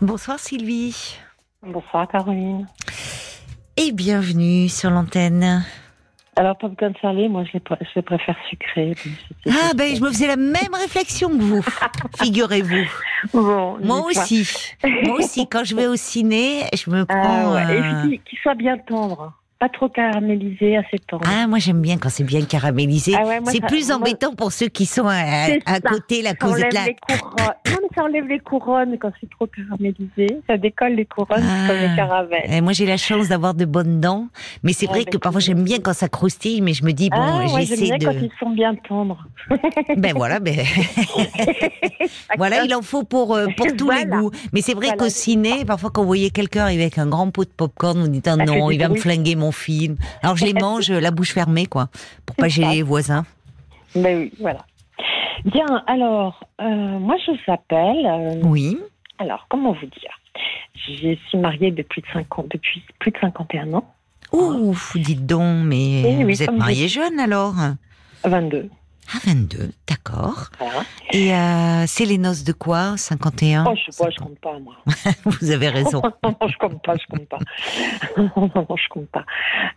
Bonsoir Sylvie. Bonsoir Caroline. Et bienvenue sur l'antenne. Alors, popcorn salé, moi, je les, je les préfère sucrés. Ah ben je me faisais la même réflexion que vous, figurez-vous. Bon, Moi aussi. Moi aussi, quand je vais au ciné, je me prends... Ah, ouais. Et euh, puis, qu'ils soient bien tendres. Pas trop caramélisés, assez tendres. Ah, moi j'aime bien quand c'est bien caramélisé. Ah ouais, c'est plus moi- embêtant pour ceux qui sont à, à côté, la ça cause enlève de la... les couronnes. Non, mais ça enlève les couronnes quand c'est trop caramélisé. Ça décolle les couronnes Ah. comme les caravelles. Eh, moi j'ai la chance d'avoir de bonnes dents, mais c'est Ah, vrai ben, que parfois j'aime bien quand ça croustille, mais je me dis bon, ah, ouais, j'aime j'essaie quand de... ils sont bien tendres. Ben voilà, ben... Voilà, il en faut pour, euh, pour tous les goûts. Mais c'est vrai Voilà, qu'au ciné, parfois quand vous voyez quelqu'un arriver avec un grand pot de popcorn, vous dites ah fait non, il va me flinguer mon film. Alors je les mange euh, la bouche fermée, quoi, pour pas gêner les voisins. Ben oui, voilà. Bien, alors, euh, moi, je vous appelle. euh, Oui. alors, comment vous dire? Je suis mariée depuis, de 50, depuis plus de 51 ans. Ouh, dites donc, mais Oui, vous êtes comme marié jeune alors? 22. Ah, 22, d'accord. Voilà. Et euh, c'est les noces de quoi 51 Oh, je sais pas, je compte pas, moi. Vous avez raison. non, je compte pas, je compte pas. non, non, je compte pas.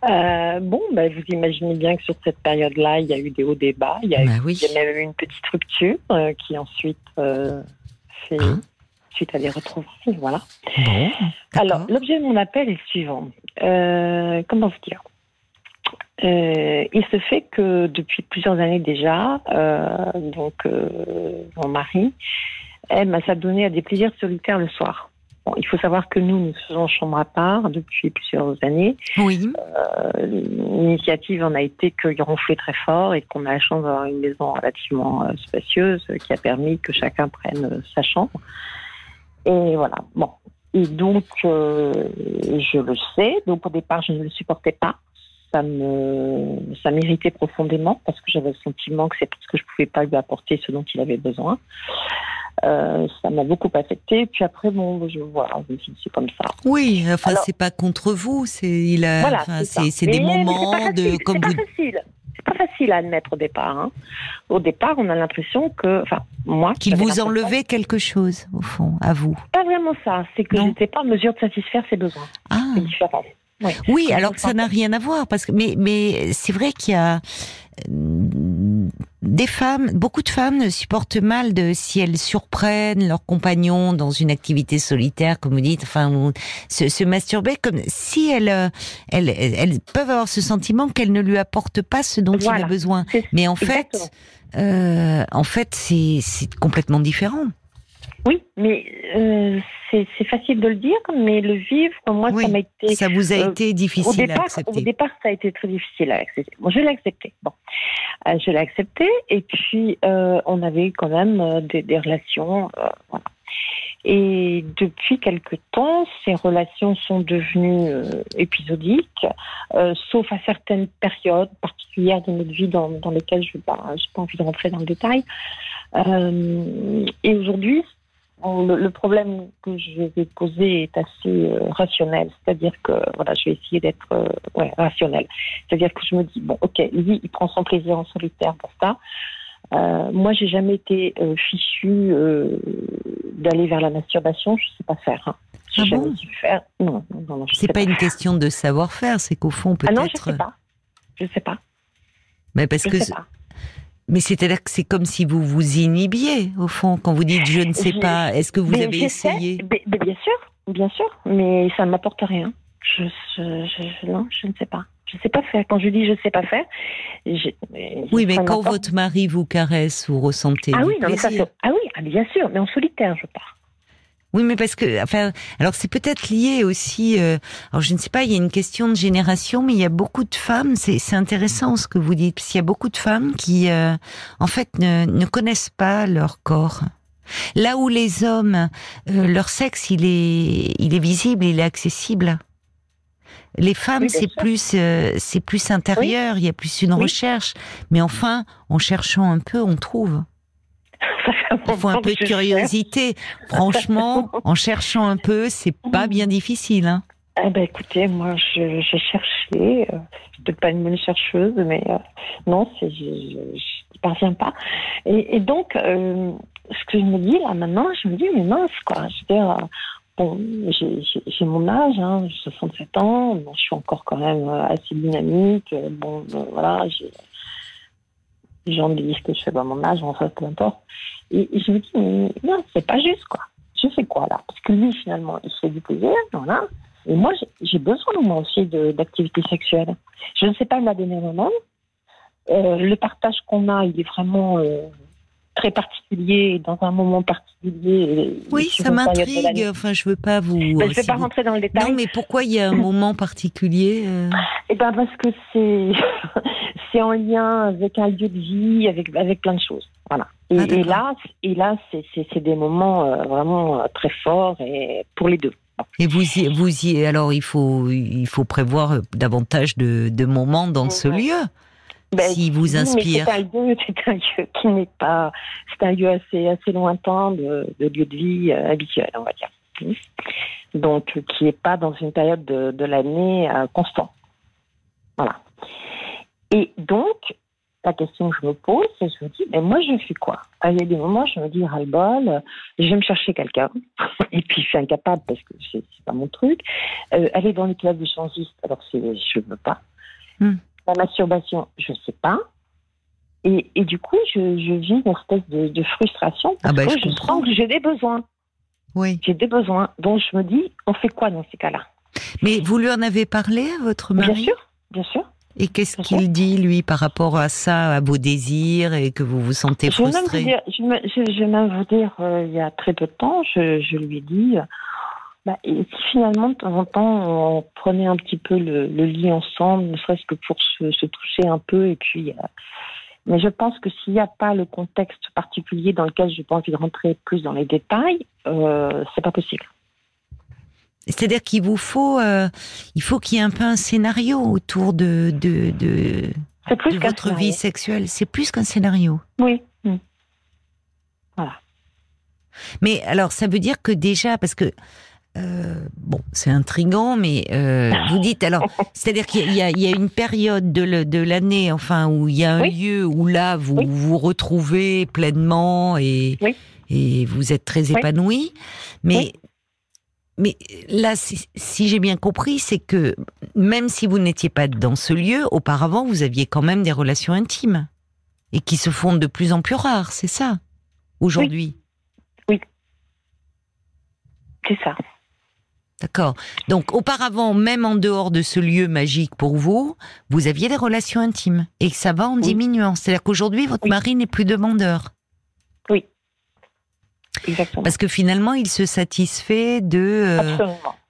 Euh, bon, ben, vous imaginez bien que sur cette période-là, il y a eu des hauts, des bas. Il y a, eu, Bah oui. il y a même eu une petite rupture euh, qui ensuite euh, fait Hein suite à des retrouvailles. Voilà. Bon, Alors, l'objet de mon appel est le suivant. Euh, comment vous dire? Euh, Il se fait que depuis plusieurs années déjà, euh, donc euh, mon mari aime à s'adonner à des plaisirs solitaires le soir. Bon, il faut savoir que nous, nous faisons chambre à part depuis plusieurs années. Oui, L'initiative en a été qu'il ronflait très fort et qu'on a la chance d'avoir une maison relativement spacieuse qui a permis que chacun prenne sa chambre. Et voilà. Bon. Et donc, je le sais. Donc, au départ, je ne le supportais pas. Ça me, ça m'irritait profondément parce que j'avais le sentiment que c'est parce que je pouvais pas lui apporter ce dont il avait besoin. Euh, ça m'a beaucoup affecté. Puis après, bon, je dit, c'est comme ça. oui. Enfin, c'est pas contre vous. C'est il a. Voilà, enfin, c'est des moments de comme vous. pas facile. C'est pas facile à admettre au départ. hein. Au départ, on a l'impression que, enfin, moi, Qu'il vous enlevait quelque chose, au fond, à vous. Pas vraiment ça. C'est que j'étais pas en mesure de satisfaire ses besoins. Ah. C'est différent. Oui. Alors que ça n'a rien à voir, parce que mais mais c'est vrai qu'il y a euh, des femmes, beaucoup de femmes ne supportent mal de si elles surprennent leur compagnon dans une activité solitaire, comme vous dites, enfin, ou se, se masturber, comme si elles, euh, elles, elles, peuvent avoir ce sentiment qu'elles ne lui apportent pas ce dont il a besoin. Mais en Exactement. fait, euh, en fait, c'est c'est complètement différent. Oui, mais euh, c'est facile de le dire, mais le vivre, moi, Oui, ça m'a été. Ça vous a euh, été Au difficile à départ, au accepter. départ, ça a été très difficile à accepter. Bon, je l'ai accepté. Bon, Euh, je l'ai accepté, et puis euh, on avait quand même des, des relations, euh, voilà. Et depuis quelque temps, ces relations sont devenues euh, épisodiques, euh, sauf à certaines périodes particulières de notre vie dans, dans lesquelles je n'ai pas, j'ai pas envie de rentrer dans le détail. Euh, et aujourd'hui, le, le problème que je vais poser est assez euh, rationnel, c'est-à-dire que voilà, je vais essayer d'être euh, ouais, rationnel. C'est-à-dire que je me dis bon, ok, lui, il prend son plaisir en solitaire pour ça. Euh, moi, j'ai jamais été euh, fichue euh, d'aller vers la masturbation. Je sais pas faire. Hein. Ah jamais bon faire. Non, non, C'est pas une question de savoir-faire, c'est qu'au fond Ah non, je peut-être. sais pas. Je sais pas. Mais parce Je que sais pas. Mais c'est-à-dire que c'est comme si vous vous inhibiez, au fond, quand vous dites je ne sais pas. Est-ce que vous Mais avez essayé mais- mais bien sûr, bien sûr, mais ça ne m'apporte rien. Je, je, je- non, je ne sais pas. Je ne sais pas faire. Quand je dis je ne sais pas faire, j'ai- Oui, mais quand votre mari vous caresse, vous ressentez ah du oui, non, mais ça, plaisir. c'est- ah oui, ah, bien sûr, mais en solitaire, je pars. Oui, mais parce que, enfin, alors c'est peut-être lié aussi. euh, alors je ne sais pas, il y a une question de génération, mais il y a beaucoup de femmes. C'est c'est intéressant ce que vous dites, parce qu'il y a beaucoup de femmes qui, euh, en fait, ne, ne connaissent pas leur corps. Là où les hommes, euh, leur sexe, il est, il est visible, il est accessible. Les femmes, Oui, bien c'est plus, euh, c'est plus intérieur. Il y a plus une Oui. recherche. Mais enfin, en cherchant un peu, on trouve. Il faut un peu de cherche. curiosité. Franchement, en cherchant un peu, c'est pas bien difficile. Hein. Eh ben, écoutez, moi, j'ai cherché. Euh, je suis peut-être pas une bonne chercheuse, mais euh, non, je n'y parviens pas. Et, et donc, euh, ce que je me dis là maintenant, je me dis, mais mince, quoi. Je veux dire, bon, j'ai mon âge, hein, 67 ans, je suis encore quand même assez dynamique. Bon, voilà, les gens me disent que je fais pas mon âge, en fait, peu importe. Et, je me dis, non, c'est pas juste, quoi. Je fais quoi, là? Parce que lui, finalement, il se fait du plaisir, voilà. Et moi, j'ai besoin, moi aussi, d'activité sexuelle. Je ne sais pas la donner moment. Euh, le partage qu'on a, il est vraiment euh, très particulier, dans un moment particulier. Oui, ça m'intrigue. Enfin, je veux pas vous. Ben, je ne vais pas rentrer dans le détail. Non, mais pourquoi il y a un moment particulier euh Eh ben, parce que c'est c'est en lien avec un lieu de vie, avec avec plein de choses. Voilà. Et, ah, et là, et là, c'est des moments vraiment très forts et pour les deux. Et vous y, vous y, alors il faut, il faut prévoir davantage de, de moments dans ce lieu. Ben, si vous inspire. C'est un lieu, c'est un lieu qui n'est pas, c'est un lieu assez, assez lointain de, de lieu de vie euh, habituel, on va dire. Donc, qui n'est pas dans une période de, de l'année euh, constant. Voilà. Et donc, la question que je me pose, c'est je me dis, mais moi, je fais quoi? Il y a des moments, je me dis, ras-le-bol, je vais me chercher quelqu'un, et puis je suis incapable parce que c'est pas mon truc. Euh, aller dans les clubs de changiste, alors je ne veux pas. Hmm. La masturbation, je ne sais pas. Et, et, du coup, je, je vis une espèce de, de frustration parce ah ben, que je, sens que j'ai des besoins. Oui. J'ai des besoins. Donc je me dis, on fait quoi dans ces cas-là? Mais vous lui en avez parlé à votre mari? Bien sûr, bien sûr. Et qu'est-ce qu'il dit, lui, par rapport à ça, à vos désirs et que vous vous sentez frustré Je vais même vous dire, euh, il y a très peu de temps, je, je lui ai dit, bah, et si finalement, de temps en temps, on prenait un petit peu le, le lit ensemble, ne serait-ce que pour se, se, toucher un peu, et puis. Euh, mais je pense que s'il n'y a pas le contexte particulier dans lequel je n'ai pas envie de rentrer plus dans les détails, euh, c'est pas possible. C'est-à-dire qu'il vous faut, euh, il faut qu'il y ait un peu un scénario autour de de, de, de votre vie sexuelle. C'est plus qu'un scénario. Oui. Voilà. Mais alors, ça veut dire que déjà, parce que euh, bon, c'est intrigant, mais euh, vous dites alors, c'est-à-dire qu'il y, y, a une période de l'année, enfin, où il y a un lieu où là vous vous retrouvez pleinement et et vous êtes très épanoui, mais mais là, si, j'ai bien compris, c'est que même si vous n'étiez pas dans ce lieu, auparavant, vous aviez quand même des relations intimes et qui se font de plus en plus rares, c'est ça, aujourd'hui? Oui. C'est ça. D'accord. Donc, auparavant, même en dehors de ce lieu magique pour vous, vous aviez des relations intimes et que ça va en diminuant. C'est-à-dire qu'aujourd'hui, votre mari n'est plus demandeur. Parce que finalement, il se satisfait de, euh,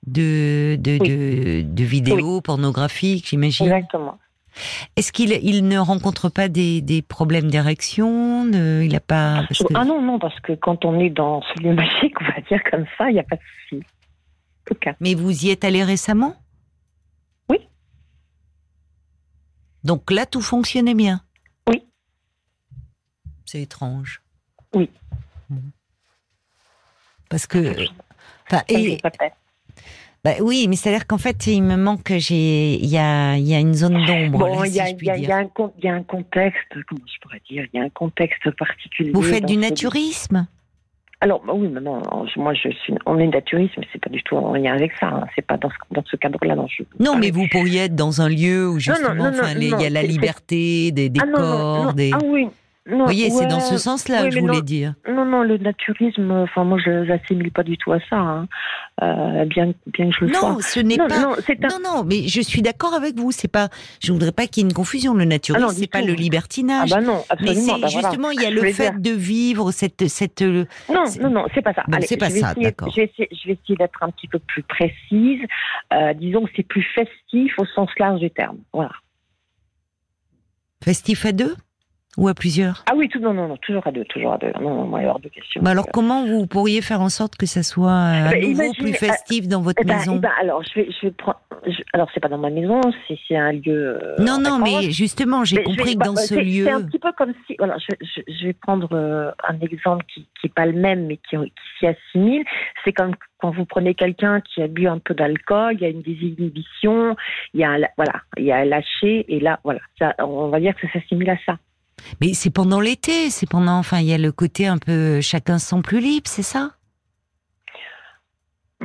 de, de, de, vidéos pornographiques, j'imagine. Exactement. Est-ce qu'il il ne rencontre pas des, des problèmes d'érection Il a pas. Ah non, non, parce que quand on est dans ce lieu magique, on va dire comme ça, il n'y a pas de souci. Mais vous y êtes allé récemment? Oui. Donc là, tout fonctionnait bien? Oui. C'est étrange. Oui. Parce que. et, bah oui, mais c'est-à-dire qu'en fait, il me manque, j'ai, il y a, y a une zone d'ombre. Bon, il y, y a un contexte, comment je pourrais dire, il y a un contexte particulier. Vous faites du naturisme? Alors bah oui, mais non, moi je suis, on est naturisme, mais c'est pas du tout en lien avec ça. Hein. C'est pas dans ce, dans ce cadre-là. Non, non mais vous pourriez être dans un lieu où justement, il y a la liberté des, des ah, corps, des. Ah oui, vous voyez, c'est dans ce sens-là que je voulais dire. Non, non, le naturisme, enfin, moi, je n'assimile pas du tout à ça, hein. euh, bien, bien que je le non, Ce n'est pas... non, non, non, mais je suis d'accord avec vous. C'est pas, je voudrais pas qu'il y ait une confusion. Le naturisme, ah c'est pas le libertinage. Ah bah non, absolument. Mais c'est bah justement, il y a le fait de vivre cette, cette. Non, non, non, c'est pas ça. c'est pas ça, d'accord. Je vais essayer, essayer d'être un petit peu plus précise. Euh, disons que c'est plus festif au sens large du terme. Voilà. Festif à deux? Ou à plusieurs? Ah oui, tout, non, non, non, toujours à deux, toujours à deux. Non, non, il y a de questions. Bah alors, comment vous pourriez faire en sorte que ça soit euh, à nouveau plus festif dans votre eh ben, maison? eh ben, Alors, je vais, je vais prendre. alors, c'est pas dans ma maison, c'est un lieu. Euh, non, non, mais justement, j'ai compris que dans ce lieu. C'est un petit peu comme si. Voilà, je, je, vais prendre euh, un exemple qui n'est pas le même, mais qui, qui s'y assimile. C'est comme quand vous prenez quelqu'un qui a bu un peu d'alcool, il y a une désinhibition, il y a, voilà, il y a un lâcher, et là, voilà, ça, on va dire que ça s'assimile à ça. Mais c'est pendant l'été, c'est pendant. Enfin, il y a le côté un peu chacun son plus libre, c'est ça?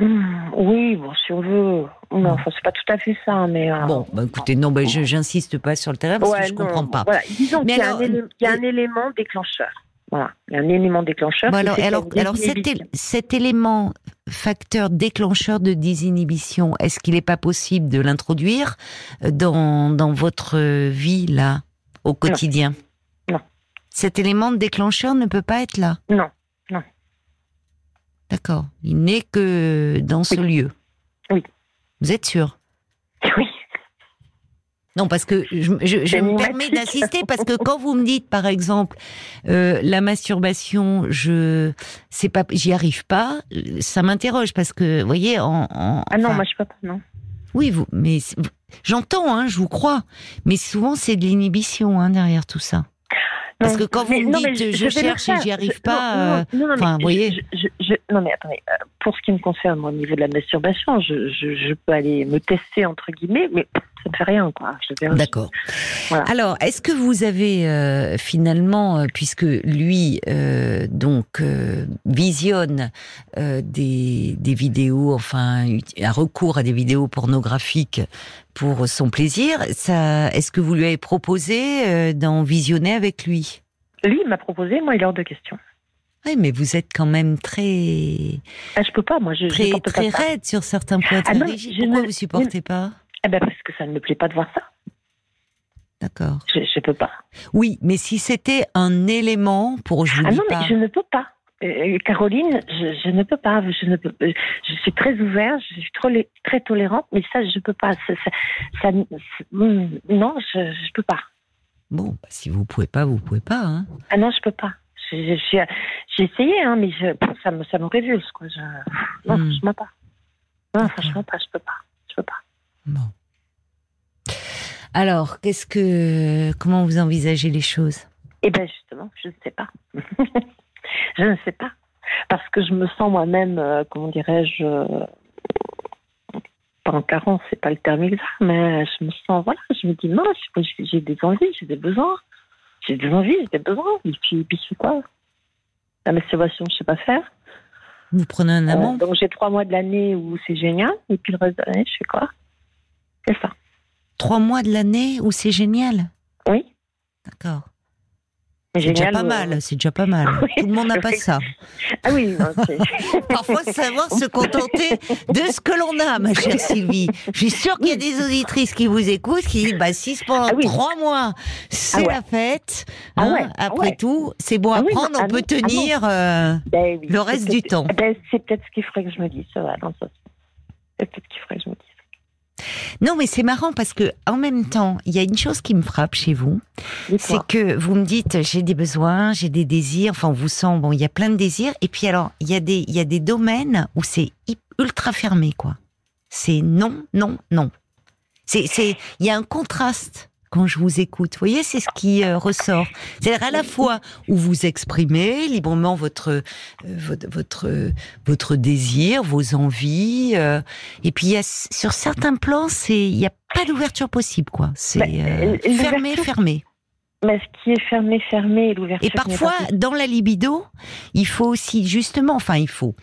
Hum, oui, bon, si on veut. Non, enfin, c'est pas tout à fait ça, mais. euh, Bon, bah, écoutez, non, bah, je j'insiste pas sur le terrain parce ouais, que je non, comprends pas. Voilà, disons qu'il y, a alors, un élé- il y a un euh, élément déclencheur. Voilà, il y a un élément déclencheur. Bon, alors, alors, alors cet, cet élément facteur déclencheur de désinhibition, est-ce qu'il n'est pas possible de l'introduire euh, dans, dans votre vie, là, au quotidien? Non. Cet élément déclencheur ne peut pas être là Non, D'accord. Il n'est que dans ce lieu Oui. Vous êtes sûr? Oui. Non, parce que je, je- je C'est me permets d'insister parce que quand vous me dites, par exemple, euh, la masturbation, je, c'est pas, j'y arrive pas, ça m'interroge parce que, vous voyez, en, en- Ah non, enfin, moi je peux pas, non. oui, vous, mais j'entends, hein, je vous crois, mais souvent c'est de l'inhibition hein, derrière tout ça. Parce que quand vous me dites, je cherche et j'y arrive pas, euh, enfin, vous voyez. non, mais attendez, euh, pour ce qui me concerne, au niveau de la masturbation, je, je, je peux aller me tester, entre guillemets, mais ça ne fait rien, quoi. Je D'accord. Voilà. Alors, est-ce que vous avez euh, finalement, euh, puisque lui euh, donc euh, visionne des, des vidéos, enfin un recours à des vidéos pornographiques pour son plaisir, ça, est-ce que vous lui avez proposé d'en visionner avec lui? Lui, il m'a proposé, moi, il est hors de question. Oui, mais vous êtes quand même très Ah, je peux pas, moi, je, je très pas très ça. raide sur certains points Ah non, je Pourquoi ne- vous supportez pas? Ah ben, parce que ça ne me plaît pas de voir ça. D'accord. Je, je peux pas. Oui, mais si c'était un élément pour, je Ah non, pas. mais je ne peux pas. Euh, Caroline, je, je ne peux pas. Je ne peux. euh, Je suis très ouverte, je suis trop, très tolérante, mais ça, je peux pas. Ça, ça, ça- hum, non, je, je peux pas. Bon, bah, si vous pouvez pas, vous pouvez pas. Hein. Ah non, je peux pas. J'ai essayé, hein, mais je, ça me, ça me révulse, quoi. Je, non, Hmm. franchement pas. Non, franchement pas. Je peux pas. Je peux pas. Bon. Alors, qu'est-ce que, comment vous envisagez les choses? Eh ben justement, je ne sais pas. je ne sais pas. Parce que je me sens moi-même, euh, comment dirais-je, euh, pas en carence, c'est pas le terme exact, mais je me sens, voilà, je me dis, non, j'ai des envies, j'ai des besoins. J'ai des envies, j'ai des besoins. Et puis, puis je fais quoi? La masturbation, je sais pas faire. Vous prenez un Euh, amant donc j'ai trois mois de l'année où c'est génial, et puis le reste de l'année, je fais quoi? C'est ça. Trois mois de l'année où c'est génial Oui. D'accord. C'est déjà pas euh, mal, c'est déjà pas mal. Oui, Tout le monde n'a pas ça. Ah oui, c'est- Parfois, savoir se contenter de ce que l'on a, ma chère Sylvie. Je suis sûre qu'il y a des auditrices qui vous écoutent, qui disent, bah, si pendant Ah oui. trois mois, c'est Ah ouais. la fête, Ah hein, ouais, après ouais. tout, c'est bon à oui, prendre, on peut tenir, euh, Ben Le reste du temps. ben, c'est peut-être ce qu'il faudrait que je me dise, ça va, dans ce sens. C'est peut-être ce qu'il faudrait que je me dise. Non, mais c'est marrant parce que en même temps, il y a une chose qui me frappe chez vous, c'est que vous me dites j'ai des besoins, j'ai des désirs, enfin on vous sent bon, il y a plein de désirs et puis alors il y a des il y a des domaines où c'est ultra fermé quoi. C'est non, non, non. C'est c'est il y a un contraste quand je vous écoute. Vous voyez, c'est ce qui euh, ressort. C'est-à-dire à la fois où vous exprimez librement votre euh, votre votre, votre désir, vos envies, euh, et puis il y a sur certains plans, c'est il y a pas d'ouverture possible quoi. C'est l'ouverture- fermé, fermé. Mais ce qui est fermé, fermé, l'ouverture. Et parfois, dans la libido, il faut aussi, justement, enfin, il faut,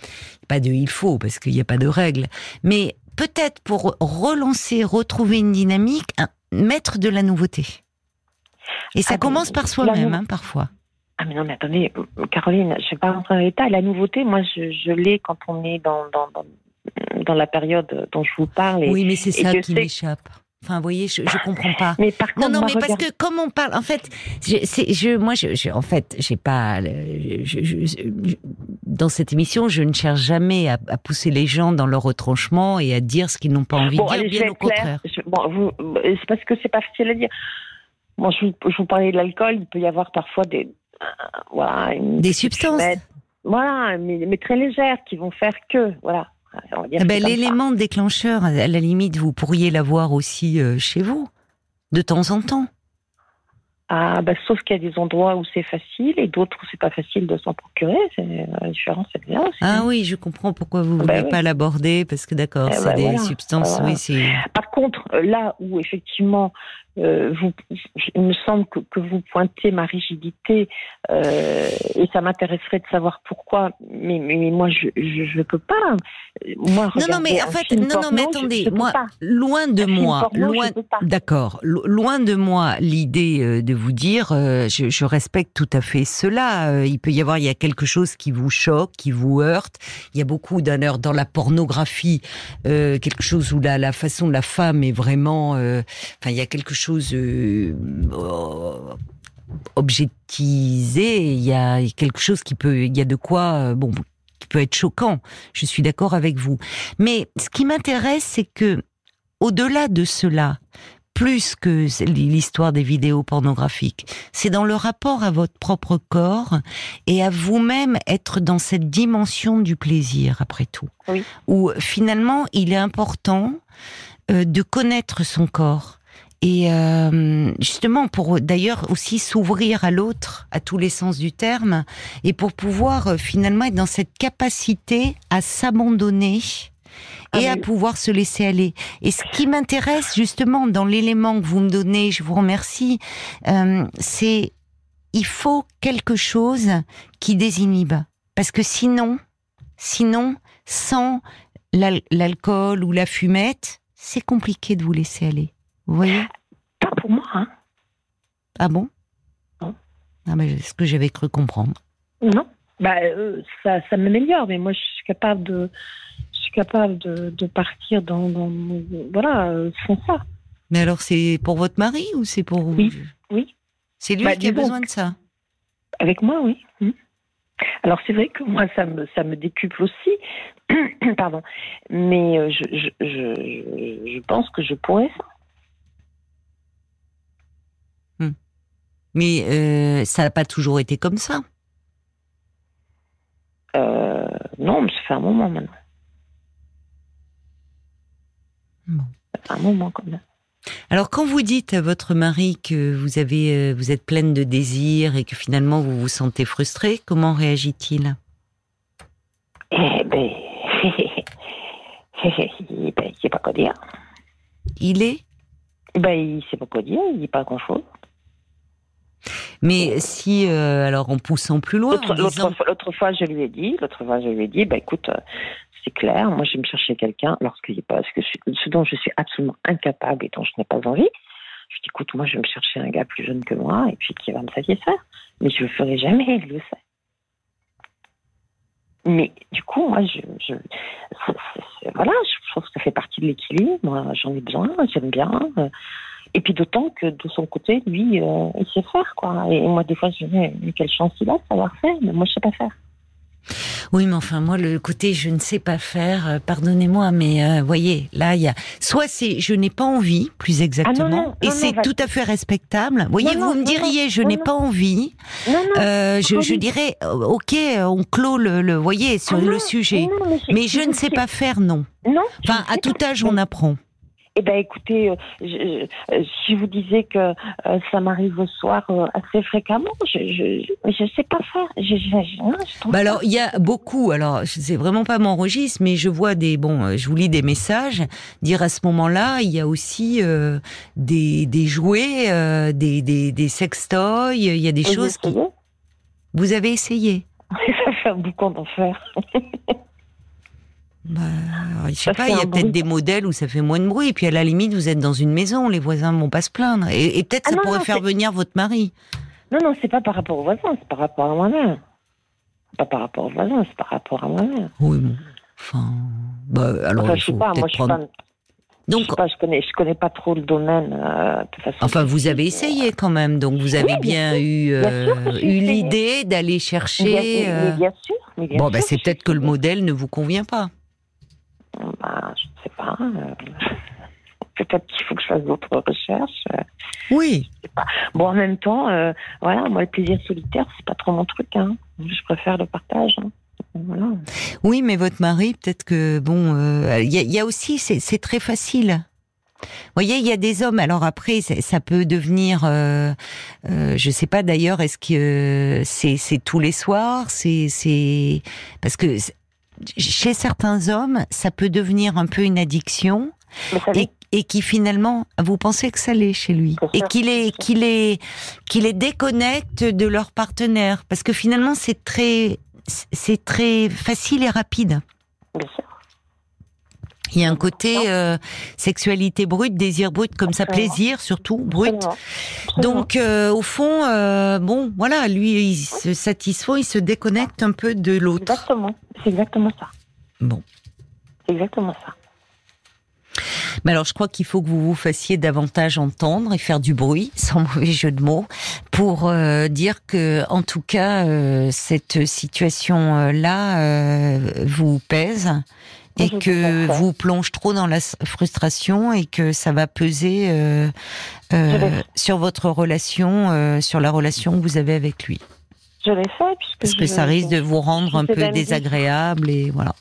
pas de il faut, parce qu'il n'y a pas de règle, mais peut-être pour relancer, retrouver une dynamique, un- mettre de la nouveauté. Et ça Ah commence par soi-même, hein, parfois. Ah, mais non, mais attendez, Caroline, je ne vais pas rentrer dans l'état. La nouveauté, moi, je, je l'ai quand on est dans, dans, dans, dans la période dont je vous parle. Et... Oui, mais c'est ça qui m'échappe. Enfin, vous voyez, je, je comprends pas. Mais par Non, contre, non, moi, mais parce que comme on parle, en fait, je, c'est- je, moi, je, je- en fait, j'ai pas, je- dans cette émission, je ne cherche jamais à, à pousser les gens dans leur retranchement et à dire ce qu'ils n'ont pas envie Bon, de dire, bien au être claire. contraire. Bon, c'est parce que c'est pas facile à dire. Bon, je, vous- parlais de l'alcool, il peut y avoir parfois des, euh, voilà, une Des substances. voilà, mais, mais très légères qui vont faire que, voilà. Eh ben. L'élément déclencheur, à la limite, vous pourriez l'avoir aussi euh, chez vous, de temps en temps. Ah, bah, sauf qu'il y a des endroits où c'est facile et d'autres où c'est pas facile de s'en procurer. C'est la différence, c'est bien aussi. Ah oui, je comprends pourquoi vous ne Bah voulez oui. pas l'aborder, parce que d'accord, Eh c'est ben des voilà. substances, Voilà. oui, c'est... Par contre, là où effectivement euh, vous, il me semble que, que, vous pointez ma rigidité euh, et ça m'intéresserait de savoir pourquoi. Mais, mais, moi, je ne peux pas. Moi, non, non, mais en fait, non, non, mais attendez, moi, loin de moi, loin, d'accord, loin de moi l'idée euh, de vous dire, euh, je, je, respecte tout à fait cela. Il peut y avoir, il y a quelque chose qui vous choque, qui vous heurte. Il y a beaucoup d'un heure dans la pornographie, quelque chose où la, la façon de la femme est vraiment, enfin, il y a quelque chose chose euh, objectisé, il y a quelque chose qui peut, il y a de quoi, euh, bon, qui peut être choquant. Je suis d'accord avec vous. Mais ce qui m'intéresse, c'est que, au-delà de cela, plus que l'histoire des vidéos pornographiques, c'est dans le rapport à votre propre corps et à vous-même être dans cette dimension du plaisir, après tout. Oui. Où finalement, il est important euh, de connaître son corps et euh, justement, pour d'ailleurs aussi s'ouvrir à l'autre, à tous les sens du terme, et pour pouvoir euh, finalement être dans cette capacité à s'abandonner et ah à pouvoir se laisser aller. Et ce qui m'intéresse justement dans l'élément que vous me donnez, je vous remercie, euh, c'est il faut quelque chose qui désinhibe. Parce que sinon, sinon, sans l'alcool ou la fumette, c'est compliqué de vous laisser aller. Vous voyez Pas pour moi. Hein. Ah bon? Non. Ah, mais c'est ce que j'avais cru comprendre. Non. Bah, euh, ça, ça m'améliore, mais moi, je suis capable de, je suis capable de, de partir dans, dans voilà, euh, sans ça. Mais alors, c'est pour votre mari ou c'est pour vous? Oui. oui. C'est lui bah, qui a besoin de ça. Avec moi, oui. Hmm. Alors c'est vrai que moi ça me ça me décuple aussi, pardon, mais euh, je, je, je, je pense que je pourrais ça. Mais euh, ça n'a pas toujours été comme ça. Euh, non, mais ça fait un moment maintenant. Ça fait un moment quand même. Alors, quand vous dites à votre mari que vous avez, euh, vous êtes pleine de désirs et que finalement vous vous sentez frustrée, comment réagit-il? Eh ben, il ne sait pas quoi dire. Il est? Ben, il sait pas quoi dire. Il dit pas grand chose. Mais si, euh, alors en poussant plus loin. L'autre fois, je lui ai dit, l'autre fois, je lui ai dit, bah écoute, euh, c'est clair, moi, je vais me chercher quelqu'un lorsqu'il pas, ce, que ce dont je suis absolument incapable et dont je n'ai pas envie. Je dis, écoute, moi, je vais me chercher un gars plus jeune que moi et puis qui va me satisfaire. Mais je le ferai jamais, il le sait. Mais du coup, moi, je, je voilà, je trouve que ça fait partie de l'équilibre. Moi, j'en ai besoin, j'aime bien. Euh, et puis d'autant que de son côté, lui, euh, il sait faire, quoi. Et moi, des fois, je me dis, quelle chance il a de savoir faire, mais moi, je sais pas faire. Oui, mais enfin, moi, le côté je ne sais pas faire, euh, pardonnez-moi, mais euh, voyez, là, il y a. Soit c'est je n'ai pas envie, plus exactement, ah et c'est tout à fait respectable. Vous voyez, vous me diriez je n'ai pas envie. Euh, je, je, dirais, ok, on clôt le, le voyez, sur ah le sujet. mais, je ne sais pas faire, non. Non. Enfin, à tout âge, on apprend. Eh ben, écoutez, euh, je, euh, si vous disiez que euh, ça m'arrive le soir assez fréquemment, je je sais pas faire. Je, bah alors, il y a beaucoup. Alors, c'est vraiment pas mon registre, mais je vois des bon, je vous lis des messages. Dire à ce moment-là, il y a aussi des, des jouets, des, des, des sextoys. Il y a des choses. Qui... Vous avez essayé? Ça fait un boucan d'enfer. Bah, je sais pas, il y a peut-être des modèles où ça fait moins de bruit, et puis à la limite, vous êtes dans une maison, les voisins vont pas se plaindre. Et, peut-être ah ça pourrait faire venir votre mari. Non, non, c'est pas par rapport aux voisins, c'est par rapport à moi-même. Pas par rapport aux voisins, c'est par rapport à moi-même. Oui, bon. Enfin, bah, alors, enfin, je sais pas, moi, je pas. Donc, je, sais pas, je connais, je connais pas trop le domaine. Euh, de façon enfin, vous avez essayé quand même, donc vous avez bien, eu, euh, eu l'idée d'aller chercher. Bien, euh... bien sûr. Mais bien bon, bah, c'est peut-être que le modèle ne vous convient pas. Bah, je ne sais pas. Euh, peut-être qu'il faut que je fasse d'autres recherches. Euh, oui. Bon, en même temps, euh, voilà, moi, le plaisir solitaire, c'est pas trop mon truc. Hein. Je préfère le partage. Hein. Voilà. Oui, mais votre mari, peut-être que bon, il y, a aussi, c'est très facile. Vous voyez, il y a des hommes. Alors après, ça peut devenir, euh, euh, je sais pas d'ailleurs, est-ce que c'est tous les soirs, c'est parce que chez certains hommes, ça peut devenir un peu une addiction. et, et, qui finalement, vous pensez que ça l'est chez lui, et qu'il est, qu'il est déconnecte de leur partenaire, parce que finalement c'est très, c'est très facile et rapide. Bien sûr. Il y a un côté euh, sexualité brute, désir brut, comme ça, plaisir surtout, brut. Donc, euh, au fond, euh, bon, voilà, lui, il se satisfait, il se déconnecte un peu de l'autre. Exactement, c'est exactement ça. Bon. C'est exactement ça. Mais alors, je crois qu'il faut que vous vous fassiez davantage entendre et faire du bruit, sans mauvais jeu de mots, pour dire que, en tout cas, cette situation-là vous pèse et que vous plonge trop dans la frustration et que ça va peser euh, euh, sur votre relation, euh, sur la relation que vous avez avec lui. Je l'ai fait puisque parce que ça risque de vous rendre un peu désagréable et voilà.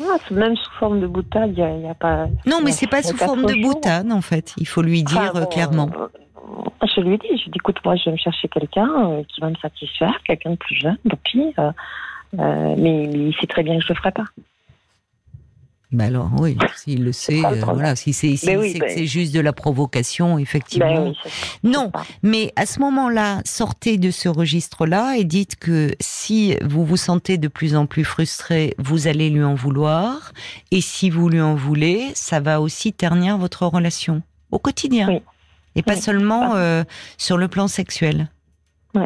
Ah, même sous forme de boutade, il n'y a, pas. Non, mais c'est pas sous forme de boutade en fait. Il faut lui dire clairement. je lui ai dit, je lui ai dit, écoute, moi, je vais me chercher quelqu'un qui va me satisfaire, quelqu'un de plus jeune, tant pis. mais, mais, il sait très bien que je le ferai pas. Bah alors oui, s'il le sait, euh, voilà, si c'est si que ben c'est juste de la provocation, effectivement. Ben non, mais à ce moment-là, sortez de ce registre-là et dites que si vous vous sentez de plus en plus frustré, vous allez lui en vouloir, et si vous lui en voulez, ça va aussi ternir votre relation au quotidien, et pas seulement euh, sur le plan sexuel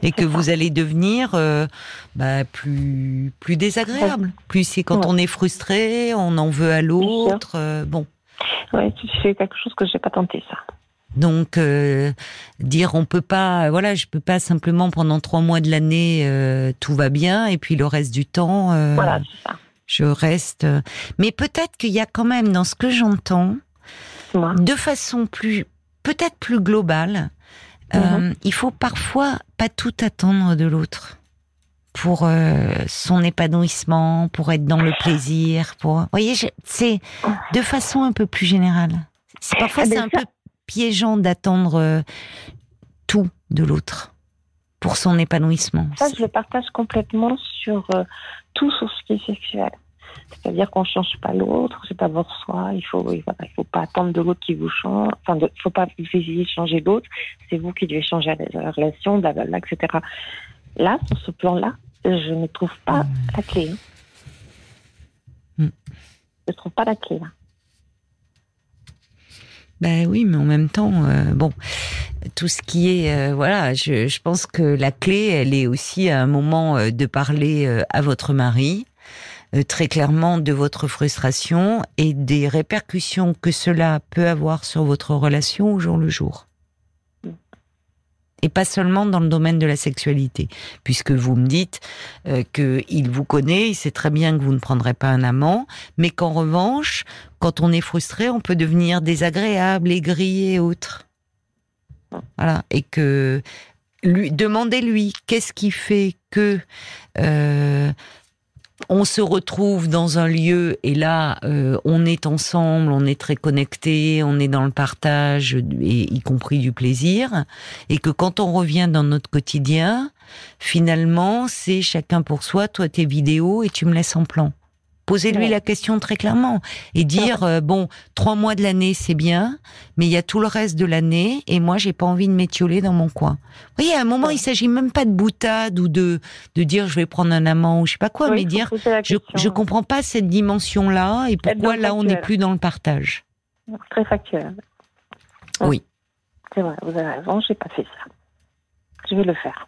et que vous allez devenir euh, bah, plus plus désagréable. Plus c'est quand on est frustré, on en veut à l'autre. Euh, bon. Ouais, c'est quelque chose que j'ai pas tenté ça. Donc euh, dire on peut pas, voilà, je peux pas simplement pendant trois mois de l'année tout va bien et puis le reste du temps, voilà, ça. je reste. Mais peut-être qu'il y a quand même dans ce que j'entends, de façon plus, peut-être plus globale, Mhm. Euh, il faut parfois pas tout attendre de l'autre pour euh, son épanouissement, pour être dans le plaisir, pour. Vous voyez, c'est de façon un peu plus générale. C'est parfois ah, c'est un peu piégeant d'attendre euh, tout de l'autre pour son épanouissement. Ça, je le partage complètement sur tout sur ce qui est sexuel. C'est-à-dire qu'on ne change pas l'autre, c'est d'abord soi. Il faut, il faut pas attendre de l'autre qui vous change. Enfin, il faut pas essayer de changer l'autre. C'est vous qui devez changer la relation, blablabla, etc. Là, sur ce plan-là, je ne trouve pas mmh. la clé. Mmh. Je ne trouve pas la clé là. Ben oui, mais en même temps, euh, bon, tout ce qui est, euh, voilà, je, je, pense que la clé, elle est aussi à un moment euh, de parler à votre mari, très clairement de votre frustration et des répercussions que cela peut avoir sur votre relation au jour le jour. Et pas seulement dans le domaine de la sexualité, puisque vous me dites euh, qu'il vous connaît, il sait très bien que vous ne prendrez pas un amant, mais qu'en revanche, quand on est frustré, on peut devenir désagréable, aigri et autre. Voilà, et que lui, demandez-lui qu'est-ce qui fait que euh, on se retrouve dans un lieu et là, euh, on est ensemble, on est très connecté, on est dans le partage, et, y compris du plaisir, et que quand on revient dans notre quotidien, finalement, c'est chacun pour soi, toi tes vidéos et tu me laisses en plan. Posez-lui la question très clairement et dire euh, bon, trois mois de l'année c'est bien, mais il y a tout le reste de l'année et moi j'ai pas envie de m'étioler dans mon coin. Vous voyez, à un moment il s'agit même pas de boutade ou de de dire je vais prendre un amant ou je sais pas quoi, mais dire je je comprends pas cette dimension là et pourquoi là on n'est plus dans le partage. Très factuel. Oui. C'est vrai, vous avez raison, j'ai pas fait ça. Je vais le faire.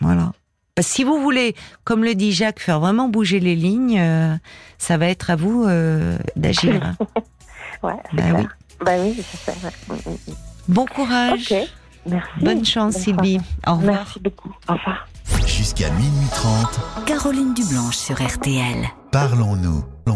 Voilà si vous voulez, comme le dit Jacques, faire vraiment bouger les lignes, euh, ça va être à vous euh, d'agir. ouais, bah oui. Bah oui, ça. Mm, mm, mm. Bon courage. Merci. Bonne chance, Sylvie. Au revoir. Merci beaucoup. Au revoir. Jusqu'à minuit 30. Caroline Dublanche sur RTL. Parlons-nous.